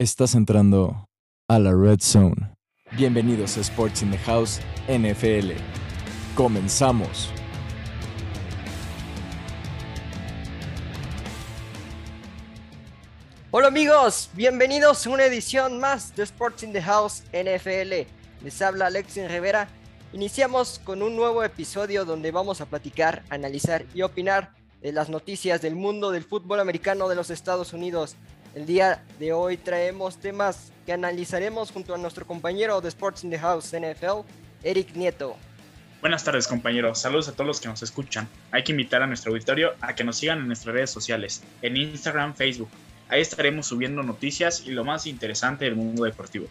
Estás entrando a la Red Zone. Bienvenidos a Sports in the House NFL. Comenzamos. Hola amigos, bienvenidos a una edición más de Sports in the House NFL. Les habla Alexis Rivera. Iniciamos con un nuevo episodio donde vamos a platicar, analizar y opinar de las noticias del mundo del fútbol americano de los Estados Unidos. El día de hoy traemos temas que analizaremos junto a nuestro compañero de Sports in the House NFL, Eric Nieto. Buenas tardes compañeros, saludos a todos los que nos escuchan. Hay que invitar a nuestro auditorio a que nos sigan en nuestras redes sociales, en Instagram, Facebook. Ahí estaremos subiendo noticias y lo más interesante del mundo deportivo.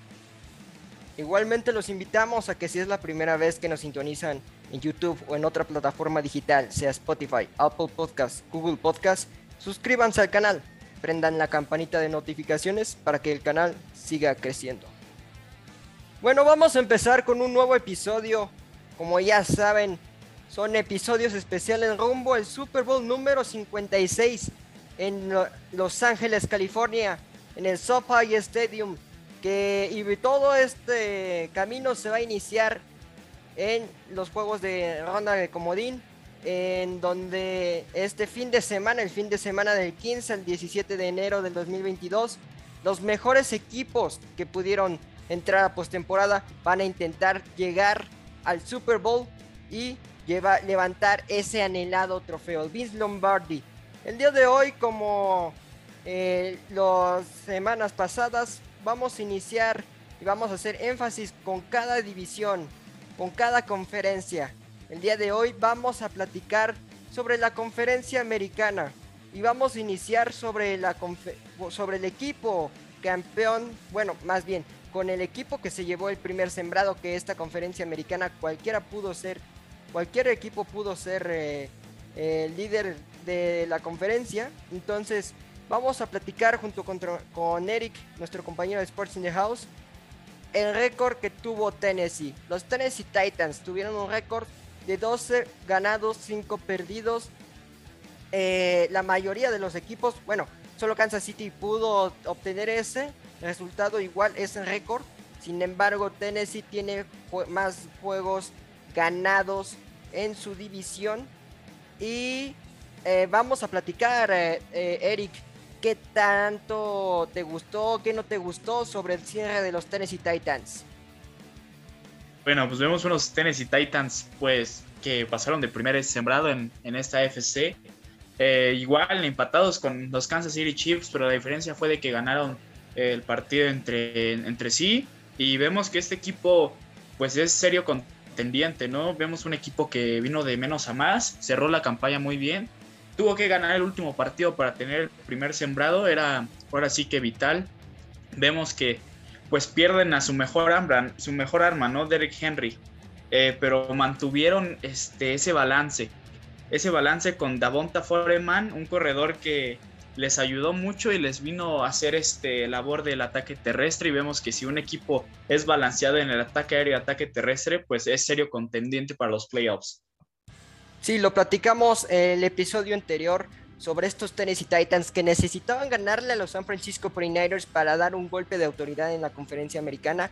Igualmente los invitamos a que si es la primera vez que nos sintonizan en YouTube o en otra plataforma digital, sea Spotify, Apple Podcast, Google Podcast, suscríbanse al canal, prendan la campanita de notificaciones para que el canal siga creciendo. Bueno, vamos a empezar con un nuevo episodio. Como ya saben, son episodios especiales rumbo al Super Bowl número 56 en Los Ángeles, California, en el SoFi Stadium. Que, y todo este camino se va a iniciar en los juegos de ronda de comodín, en donde este fin de semana, el fin de semana del 15 al 17 de enero del 2022, los mejores equipos que pudieron entrar a postemporada van a intentar llegar al Super Bowl y lleva, levantar ese anhelado trofeo, Vince Lombardi. El día de hoy, como eh, las semanas pasadas, vamos a iniciar y vamos a hacer énfasis con cada división, con cada conferencia. El día de hoy vamos a platicar sobre la conferencia americana y vamos a iniciar sobre, la sobre el equipo campeón, bueno, más bien con el equipo que se llevó el primer sembrado que esta conferencia americana cualquiera pudo ser, cualquier equipo pudo ser eh, el líder de la conferencia. Entonces vamos a platicar junto con, con Eric, nuestro compañero de Sports in the House, el récord que tuvo Tennessee. Los Tennessee Titans tuvieron un récord de 12 ganados, 5 perdidos. Eh, la mayoría de los equipos, bueno, solo Kansas City pudo obtener ese resultado igual, ese récord. Sin embargo, Tennessee tiene más juegos ganados en su división. Y eh, vamos a platicar, eh, Eric, ¿qué tanto te gustó, qué no te gustó sobre el cierre de los Tennessee Titans? Bueno, pues vemos unos Tennessee Titans, pues, que pasaron de primer sembrado en, esta FC. Eh, igual empatados con los Kansas City Chiefs, pero la diferencia fue de que ganaron el partido entre, entre sí. Y vemos que este equipo, pues, es serio contendiente, ¿no? Vemos un equipo que vino de menos a más, cerró la campaña muy bien. Tuvo que ganar el último partido para tener el primer sembrado, era ahora sí que vital. Vemos que pues pierden a su mejor arma, su mejor arma, ¿no? Derek Henry. Eh, pero mantuvieron este, ese balance. Ese balance con Davonta Foreman, un corredor que les ayudó mucho y les vino a hacer este labor del ataque terrestre. Y vemos que si un equipo es balanceado en el ataque aéreo y ataque terrestre, pues es serio contendiente para los playoffs. Sí, lo platicamos el episodio anterior sobre estos Tennessee Titans que necesitaban ganarle a los San Francisco 49ers para dar un golpe de autoridad en la conferencia americana.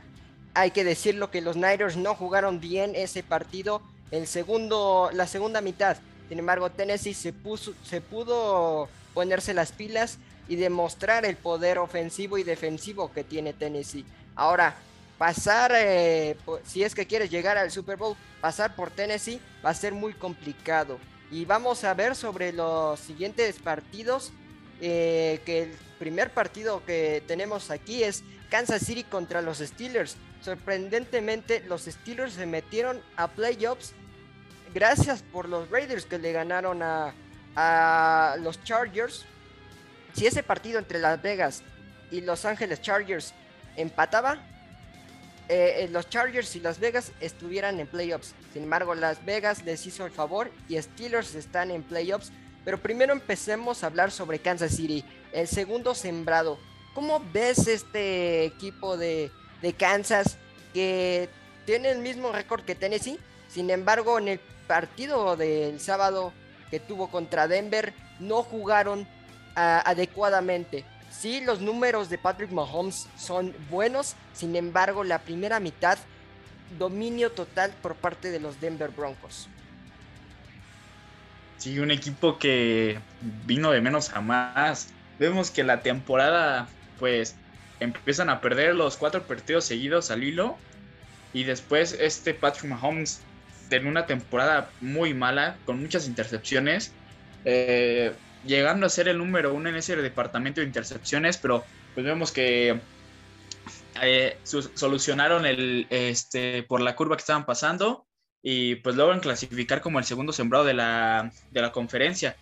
Hay que decirlo que los Niners no jugaron bien ese partido el segundo, la segunda mitad. Sin embargo, Tennessee se, puso, se pudo ponerse las pilas y demostrar el poder ofensivo y defensivo que tiene Tennessee. Ahora, pasar, eh, si es que quieres llegar al Super Bowl, pasar por Tennessee va a ser muy complicado. Y vamos a ver sobre los siguientes partidos. Eh, que el primer partido que tenemos aquí es Kansas City contra los Steelers. Sorprendentemente, los Steelers se metieron a playoffs gracias por los Raiders que le ganaron a, a los Chargers. Si ese partido entre Las Vegas y Los Ángeles Chargers empataba, eh, eh, los Chargers y Las Vegas estuvieran en playoffs. Sin embargo, Las Vegas les hizo el favor y Steelers están en playoffs. Pero primero empecemos a hablar sobre Kansas City, el segundo sembrado. ¿Cómo ves este equipo de, de Kansas que tiene el mismo récord que Tennessee? Sin embargo, en el partido del sábado que tuvo contra Denver, no jugaron ah, adecuadamente. Sí, los números de Patrick Mahomes son buenos, sin embargo, la primera mitad, dominio total por parte de los Denver Broncos. Sí, un equipo que vino de menos a más. Vemos que la temporada, pues, empiezan a perder los cuatro partidos seguidos al hilo. Y después este Patrick Mahomes en una temporada muy mala, con muchas intercepciones. Eh, llegando a ser el número uno en ese departamento de intercepciones, pero pues vemos que eh, solucionaron el, este, por la curva que estaban pasando y pues logran clasificar como el segundo sembrado de la, de la conferencia.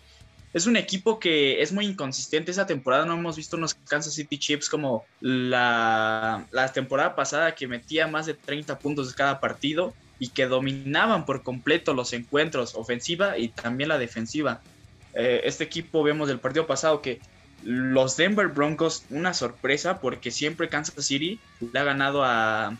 Es un equipo que es muy inconsistente. Esa temporada no hemos visto unos Kansas City Chiefs como la, la temporada pasada que metía más de 30 puntos de cada partido y que dominaban por completo los encuentros, ofensiva y también la defensiva. Eh, este equipo vemos del partido pasado que los Denver Broncos, una sorpresa porque siempre Kansas City le ha ganado a,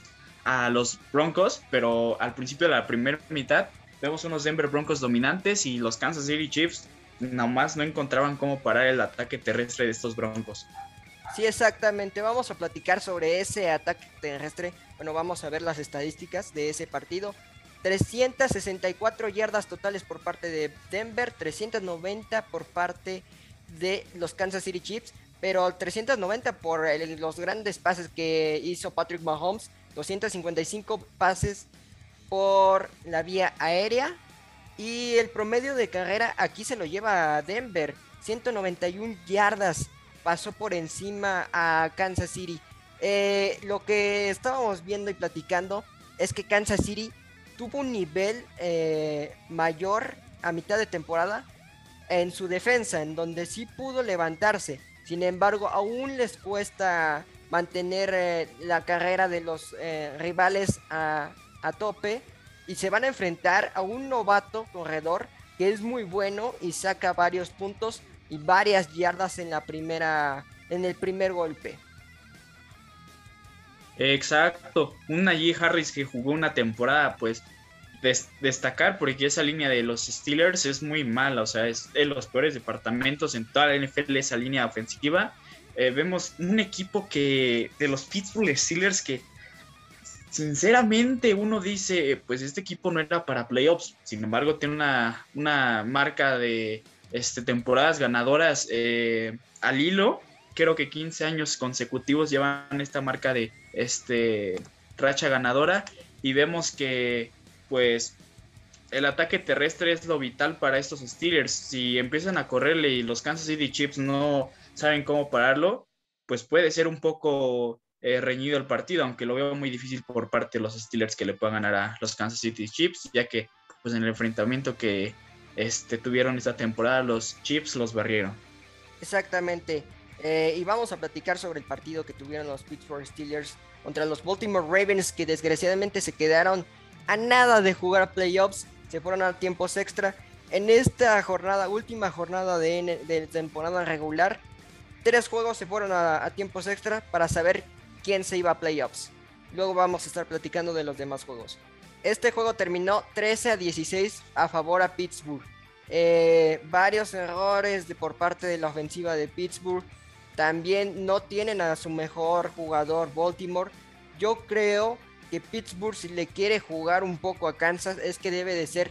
los Broncos, pero al principio de la primera mitad vemos unos Denver Broncos dominantes y los Kansas City Chiefs nomás no encontraban cómo parar el ataque terrestre de estos Broncos. Sí, exactamente. Vamos a platicar sobre ese ataque terrestre. Bueno, vamos a ver las estadísticas de ese partido. 364 yardas totales por parte de Denver, 390 por parte de los Kansas City Chiefs, pero 390 por los grandes pases que hizo Patrick Mahomes, 255 pases por la vía aérea y el promedio de carrera aquí se lo lleva a Denver, 191 yardas pasó por encima a Kansas City. Eh, lo que estábamos viendo y platicando es que Kansas City tuvo un nivel eh, mayor a mitad de temporada en su defensa, en donde sí pudo levantarse. Sin embargo, aún les cuesta mantener eh, la carrera de los eh, rivales a, a, tope y se van a enfrentar a un novato corredor que es muy bueno y saca varios puntos y varias yardas en la primera en el primer golpe. Exacto, un Najee Harris que jugó una temporada, pues destacar porque esa línea de los Steelers es muy mala, o sea, es de los peores departamentos en toda la NFL esa línea ofensiva. Eh, vemos un equipo que de los Pittsburgh Steelers que sinceramente uno dice, pues este equipo no era para playoffs, sin embargo tiene una, una marca de este, temporadas ganadoras eh, al hilo, creo que 15 años consecutivos llevan esta marca de este racha ganadora y vemos que pues el ataque terrestre es lo vital para estos Steelers. Si empiezan a correrle y los Kansas City Chiefs no saben cómo pararlo, pues puede ser un poco eh, reñido el partido, aunque lo veo muy difícil por parte de los Steelers que le puedan ganar a los Kansas City Chiefs, ya que pues en el enfrentamiento que este, tuvieron esta temporada los Chiefs los barrieron. Exactamente. Eh, y vamos a platicar sobre el partido que tuvieron los Pittsburgh Steelers contra los Baltimore Ravens, que desgraciadamente se quedaron a nada de jugar playoffs, se fueron a tiempos extra. En esta jornada, última jornada de, temporada regular, tres juegos se fueron a, tiempos extra para saber quién se iba a playoffs. Luego vamos a estar platicando de los demás juegos. Este juego terminó 13 a 16 a favor a Pittsburgh. Eh, varios errores de, por parte de la ofensiva de Pittsburgh. También no tienen a su mejor jugador Baltimore. Yo creo que Pittsburgh si le quiere jugar un poco a Kansas es que debe de ser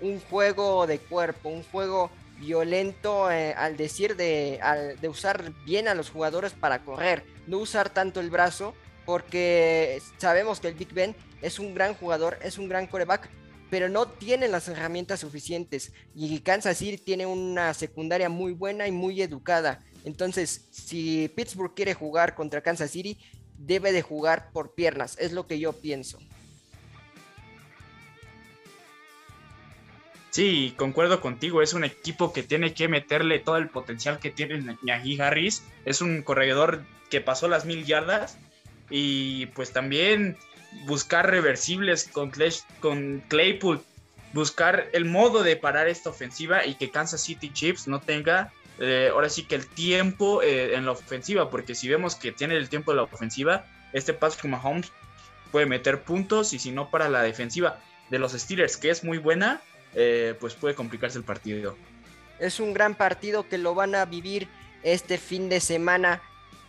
un juego de cuerpo, un juego violento eh, al decir de, de usar bien a los jugadores para correr, no usar tanto el brazo porque sabemos que el Big Ben es un gran jugador, es un gran coreback, pero no tiene las herramientas suficientes. Y Kansas City tiene una secundaria muy buena y muy educada. Entonces, si Pittsburgh quiere jugar contra Kansas City, debe de jugar por piernas, es lo que yo pienso. Sí, concuerdo contigo, es un equipo que tiene que meterle todo el potencial que tiene Najee Harris, es un corredor que pasó las mil yardas y pues también buscar reversibles con, con Claypool, buscar el modo de parar esta ofensiva y que Kansas City Chiefs no tenga eh, ahora sí que el tiempo eh, en la ofensiva, porque si vemos que tiene el tiempo de la ofensiva, este Patrick Mahomes puede meter puntos y si no para la defensiva de los Steelers, que es muy buena, eh, pues puede complicarse el partido. Es un gran partido que lo van a vivir este fin de semana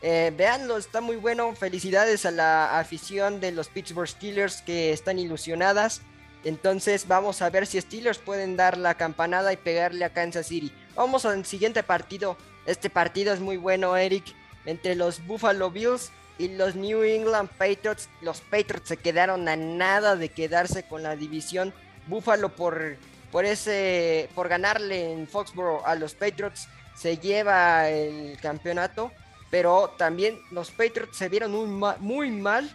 veanlo, está muy bueno. Felicidades a la afición de los Pittsburgh Steelers que están ilusionadas. Entonces vamos a ver si Steelers pueden dar la campanada y pegarle a Kansas City. Vamos al siguiente partido. Este partido es muy bueno, Eric. Entre los Buffalo Bills y los New England Patriots. Los Patriots se quedaron a nada de quedarse con la división. Buffalo por, por, ese, por ganarle en Foxborough a los Patriots se lleva el campeonato. Pero también los Patriots se vieron muy, mal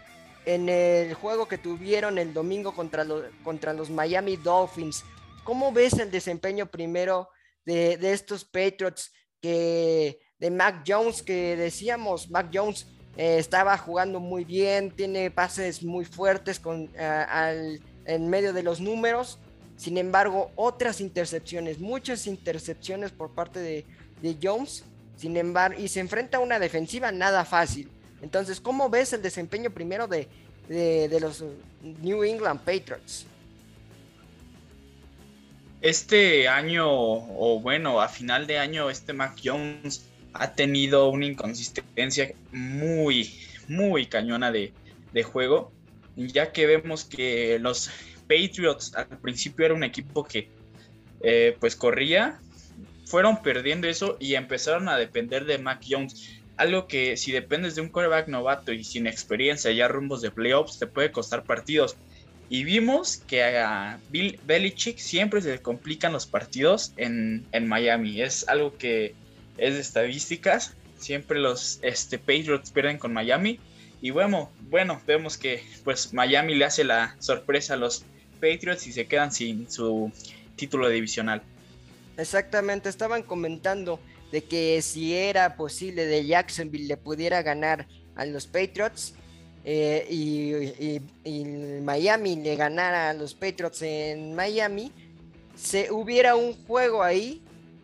en el juego que tuvieron el domingo contra, contra los Miami Dolphins. ¿Cómo ves el desempeño primero de, estos Patriots que de Mac Jones que decíamos, Mac Jones eh, estaba jugando muy bien, tiene pases muy fuertes con, eh, en medio de los números. Sin embargo, otras intercepciones, muchas intercepciones por parte de, de Jones sin embargo, y se enfrenta a una defensiva nada fácil. Entonces, ¿cómo ves el desempeño primero de, los New England Patriots? Este año, o bueno, a final de año, este Mac Jones ha tenido una inconsistencia muy, muy cañona de, juego, ya que vemos que los Patriots al principio era un equipo que eh, pues corría, fueron perdiendo eso y empezaron a depender de Mac Jones. Algo que si dependes de un quarterback novato y sin experiencia ya rumbos de playoffs te puede costar partidos. Y vimos que a Bill Belichick siempre se le complican los partidos en, Miami. Es algo que es de estadísticas. Siempre los este, Patriots pierden con Miami. Y bueno, bueno, vemos que pues Miami le hace la sorpresa a los Patriots y se quedan sin su título divisional. Exactamente, estaban comentando de que si era posible de Jacksonville le pudiera ganar a los Patriots eh, y, Miami le ganara a los Patriots en Miami, se hubiera un juego ahí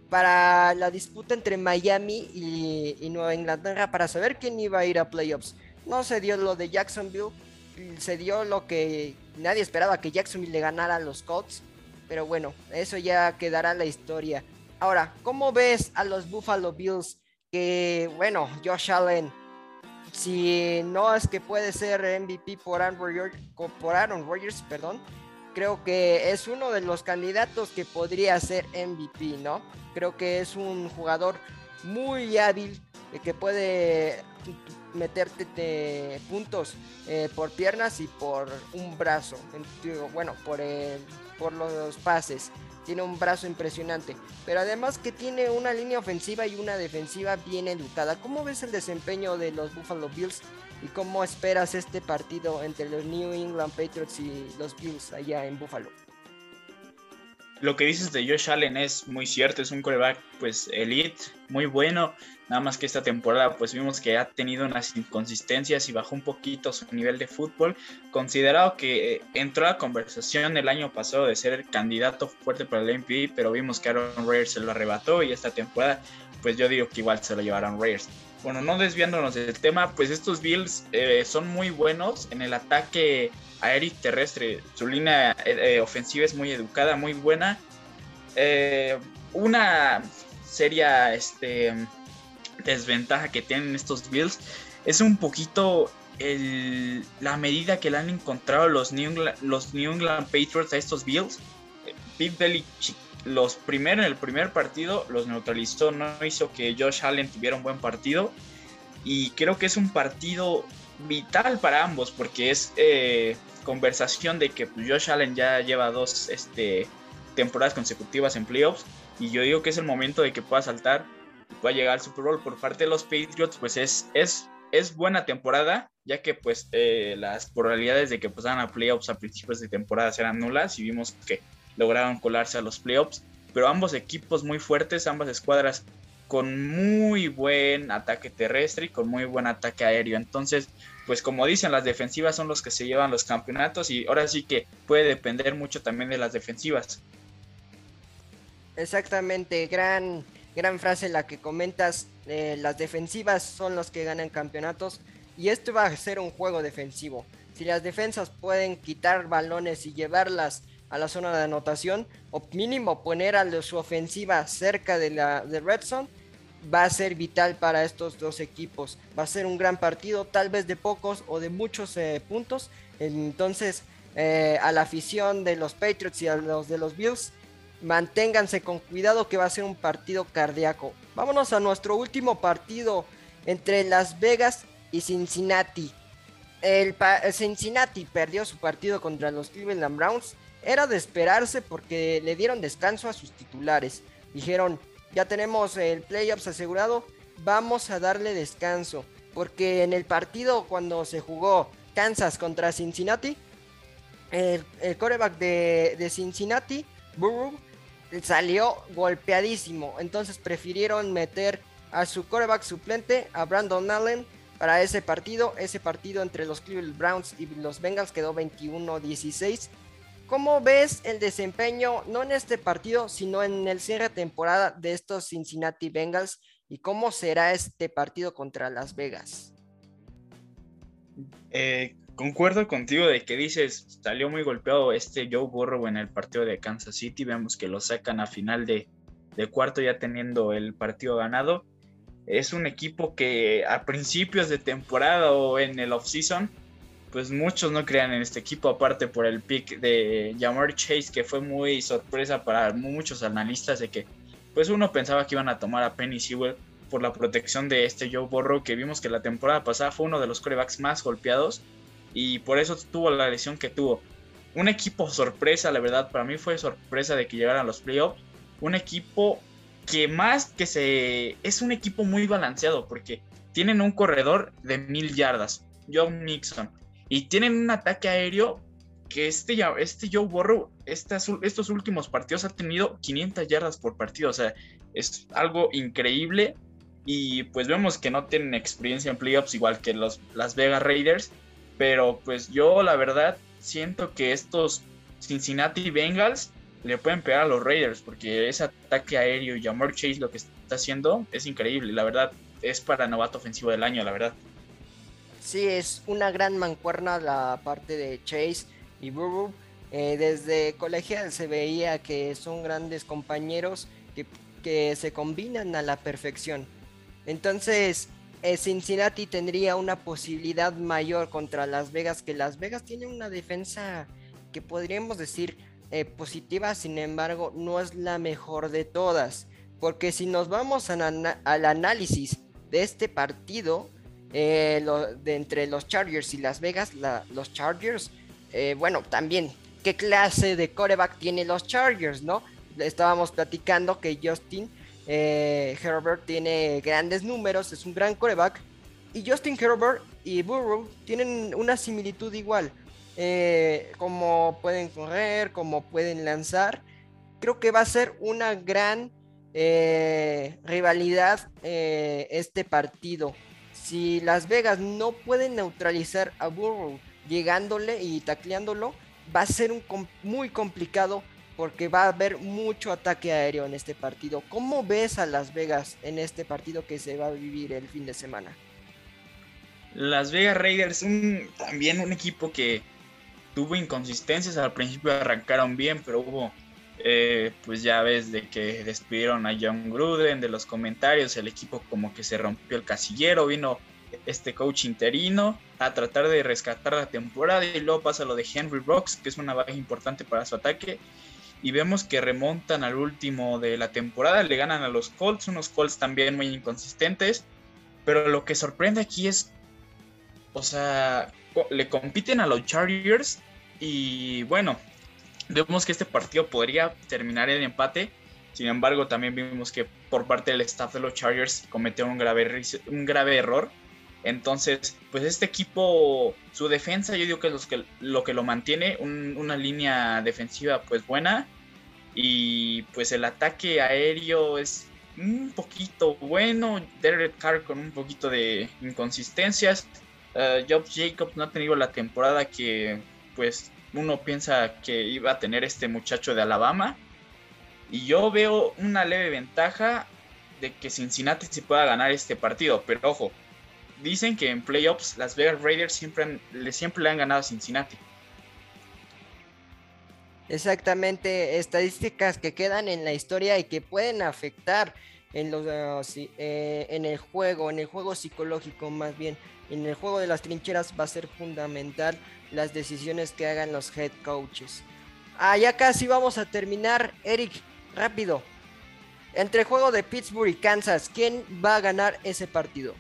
para la disputa entre Miami y, y, Nueva Inglaterra para saber quién iba a ir a playoffs. No se dio lo de Jacksonville, se dio lo que nadie esperaba que Jacksonville le ganara a los Colts. Pero bueno, eso ya quedará en la historia. Ahora, ¿cómo ves a los Buffalo Bills? Que, bueno, Josh Allen, si no es que puede ser MVP por Aaron Rodgers, perdón, creo que es uno de los candidatos que podría ser MVP, ¿no? Creo que es un jugador muy hábil, que puede meterte puntos eh, por piernas y por un brazo. Bueno, por, por los pases. Tiene un brazo impresionante. Pero además que tiene una línea ofensiva y una defensiva bien educada. ¿Cómo ves el desempeño de los Buffalo Bills? ¿Y cómo esperas este partido entre los New England Patriots y los Bills allá en Buffalo? Lo que dices de Josh Allen es muy cierto, es un coreback pues elite, muy bueno. Nada más que esta temporada pues vimos que ha tenido unas inconsistencias y bajó un poquito su nivel de fútbol. Considerado que eh, entró a conversación el año pasado de ser el candidato fuerte para el MVP, pero vimos que Aaron Rodgers se lo arrebató y esta temporada pues yo digo que igual se lo llevarán Raiders. Bueno, no desviándonos del tema, pues estos Bills eh, son muy buenos en el ataque aéreo terrestre. Su línea eh, ofensiva es muy educada, muy buena. una seria este, desventaja que tienen estos Bills es un poquito la medida que le han encontrado los New, England, los New England Patriots a estos Bills. Big Belly los primeros en el primer partido los neutralizó, no hizo que Josh Allen tuviera un buen partido. Y creo que es un partido vital para ambos porque es eh, conversación de que pues, Josh Allen ya lleva dos este, temporadas consecutivas en playoffs y yo digo que es el momento de que pueda saltar va a llegar al Super Bowl por parte de los Patriots, pues es, es, es buena temporada, ya que pues eh, las probabilidades de que pasaran a playoffs a principios de temporada eran nulas y vimos que lograron colarse a los playoffs, pero ambos equipos muy fuertes, ambas escuadras con muy buen ataque terrestre y con muy buen ataque aéreo. Entonces, pues como dicen, las defensivas son los que se llevan los campeonatos y ahora sí que puede depender mucho también de las defensivas. Exactamente, gran gran frase la que comentas, eh, las defensivas son los que ganan campeonatos y esto va a ser un juego defensivo. Si las defensas pueden quitar balones y llevarlas a la zona de anotación o mínimo poner a su ofensiva cerca de la de red zone, va a ser vital para estos dos equipos. Va a ser un gran partido, tal vez de pocos o de muchos eh, puntos. Entonces, eh, a la afición de los Patriots y a los de los Bills, manténganse con cuidado que va a ser un partido cardíaco. Vámonos a nuestro último partido entre Las Vegas y Cincinnati. El, Cincinnati perdió su partido contra los Cleveland Browns. Era de esperarse porque le dieron descanso a sus titulares. Dijeron, ya tenemos el playoffs asegurado, vamos a darle descanso. Porque en el partido cuando se jugó Kansas contra Cincinnati, el, coreback de, Cincinnati, Burrow, salió golpeadísimo. Entonces prefirieron meter a su coreback suplente, a Brandon Allen, para ese partido. Ese partido entre los Cleveland Browns y los Bengals quedó 21-16. ¿Cómo ves el desempeño, no en este partido, sino en el cierre de temporada de estos Cincinnati Bengals? ¿Y cómo será este partido contra Las Vegas? Eh, concuerdo contigo de que dices, salió muy golpeado este Joe Burrow en el partido de Kansas City. Vemos que lo sacan a final de, cuarto ya teniendo el partido ganado. Es un equipo que a principios de temporada o en el offseason pues muchos no crean en este equipo, aparte por el pick de Jamar Chase, que fue muy sorpresa para muchos analistas de que pues uno pensaba que iban a tomar a Penny Sewell por la protección de este Joe Burrow, que vimos que la temporada pasada fue uno de los corebacks más golpeados y por eso tuvo la lesión que tuvo. Un equipo sorpresa, la verdad, para mí fue sorpresa de que llegaran a los playoffs. Un equipo que más que se... es un equipo muy balanceado porque tienen un corredor de mil yardas, John Nixon y tienen un ataque aéreo que este, este Joe Burrow, estos últimos partidos ha tenido 500 yardas por partido. O sea, es algo increíble. Y pues vemos que no tienen experiencia en playoffs igual que los Las Vegas Raiders. Pero pues yo la verdad siento que estos Cincinnati Bengals le pueden pegar a los Raiders. Porque ese ataque aéreo y Jamar Chase lo que está haciendo es increíble. La verdad es para novato ofensivo del año, la verdad. Sí, es una gran mancuerna la parte de Chase y Burrow. Eh, desde colegial se veía que son grandes compañeros que, que se combinan a la perfección. Entonces, Cincinnati tendría una posibilidad mayor contra Las Vegas, que Las Vegas tiene una defensa que podríamos decir eh, positiva, sin embargo, no es la mejor de todas. Porque si nos vamos al análisis de este partido, eh, de entre los Chargers y Las Vegas, los Chargers, eh, bueno, también, ¿qué clase de coreback tienen los Chargers, no? Estábamos platicando que Justin eh, Herbert tiene grandes números, es un gran coreback, y Justin Herbert y Burrow tienen una similitud igual, como pueden correr, como pueden lanzar. Creo que va a ser una gran rivalidad este partido. Si Las Vegas no pueden neutralizar a Burrow llegándole y tacleándolo, va a ser un muy complicado porque va a haber mucho ataque aéreo en este partido. ¿Cómo ves a Las Vegas en este partido que se va a vivir el fin de semana? Las Vegas Raiders, también un equipo que tuvo inconsistencias. Al principio arrancaron bien, pero hubo eh, pues ya ves de que despidieron a John Gruden, de los comentarios, el equipo como que se rompió el casillero, vino este coach interino a tratar de rescatar la temporada y luego pasa lo de Henry Brooks, que es una baja importante para su ataque. Y vemos que remontan al último de la temporada, le ganan a los Colts, unos Colts también muy inconsistentes. Pero lo que sorprende aquí es, o sea, le compiten a los Chargers y bueno, Vemos que este partido podría terminar en empate. Sin embargo, también vimos que por parte del staff de los Chargers cometió un grave, un grave error. Entonces, pues este equipo, su defensa, yo digo que es lo que lo mantiene, una línea defensiva pues buena. Y pues el ataque aéreo es un poquito bueno. Derek Carr con un poquito de inconsistencias. Uh, Jacobs no ha tenido la temporada que pues uno piensa que iba a tener este muchacho de Alabama. Y yo veo una leve ventaja de que Cincinnati se pueda ganar este partido. Pero ojo, dicen que en playoffs las Vegas Raiders siempre, siempre le han ganado a Cincinnati. Exactamente, estadísticas que quedan en la historia y que pueden afectar en, los, ah, eh, en el juego, en el juego psicológico más bien, en el juego de las trincheras va a ser fundamental las decisiones que hagan los head coaches. Ah, ya casi vamos a terminar. Eric, rápido. Entre el juego de Pittsburgh y Kansas, ¿quién va a ganar ese partido?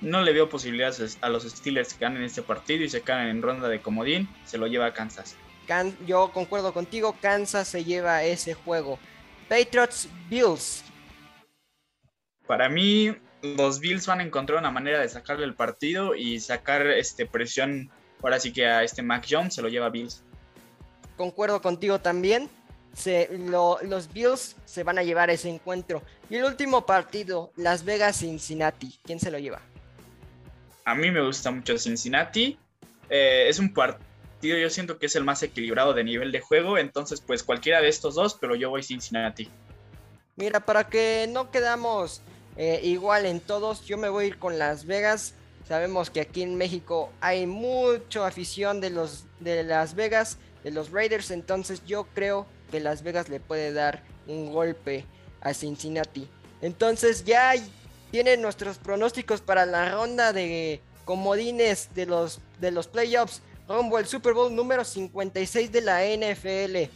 No le veo posibilidades a los Steelers que ganen este partido y se caen en ronda de comodín. Se lo lleva a Kansas. yo concuerdo contigo, Kansas se lleva ese juego. Patriots Bills. Para mí, los Bills van a encontrar una manera de sacarle el partido y sacar este presión. Ahora sí que a este Mac Jones se lo lleva Bills. Concuerdo contigo también los Bills se van a llevar ese encuentro. Y el último partido, Las Vegas-Cincinnati. ¿Quién se lo lleva? A mí me gusta mucho Cincinnati. Eh, es un partido, yo siento que es el más equilibrado de nivel de juego. Entonces, pues cualquiera de estos dos, pero yo voy Cincinnati. Mira, para que no quedamos eh, igual en todos, yo me voy a ir con Las Vegas. Sabemos que aquí en México hay mucha afición de los de Las Vegas, de los Raiders. Entonces, yo creo que Las Vegas le puede dar un golpe a Cincinnati. Entonces ya tienen nuestros pronósticos para la ronda de comodines de los, de los playoffs rumbo al Super Bowl número 56 de la NFL.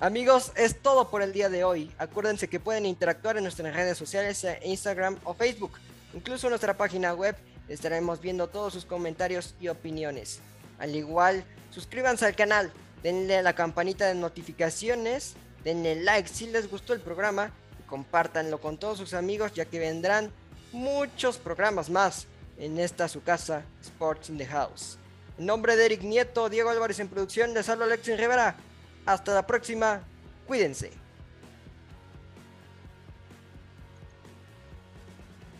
Amigos, es todo por el día de hoy. Acuérdense que pueden interactuar en nuestras redes sociales, Instagram o Facebook. Incluso en nuestra página web estaremos viendo todos sus comentarios y opiniones. Al igual, suscríbanse al canal, denle a la campanita de notificaciones, denle like si les gustó el programa y compártanlo con todos sus amigos ya que vendrán muchos programas más en esta su casa Sports in the House. En nombre de Eric Nieto, Diego Álvarez en producción, de Salvo Alexis Rivera. Hasta la próxima, cuídense.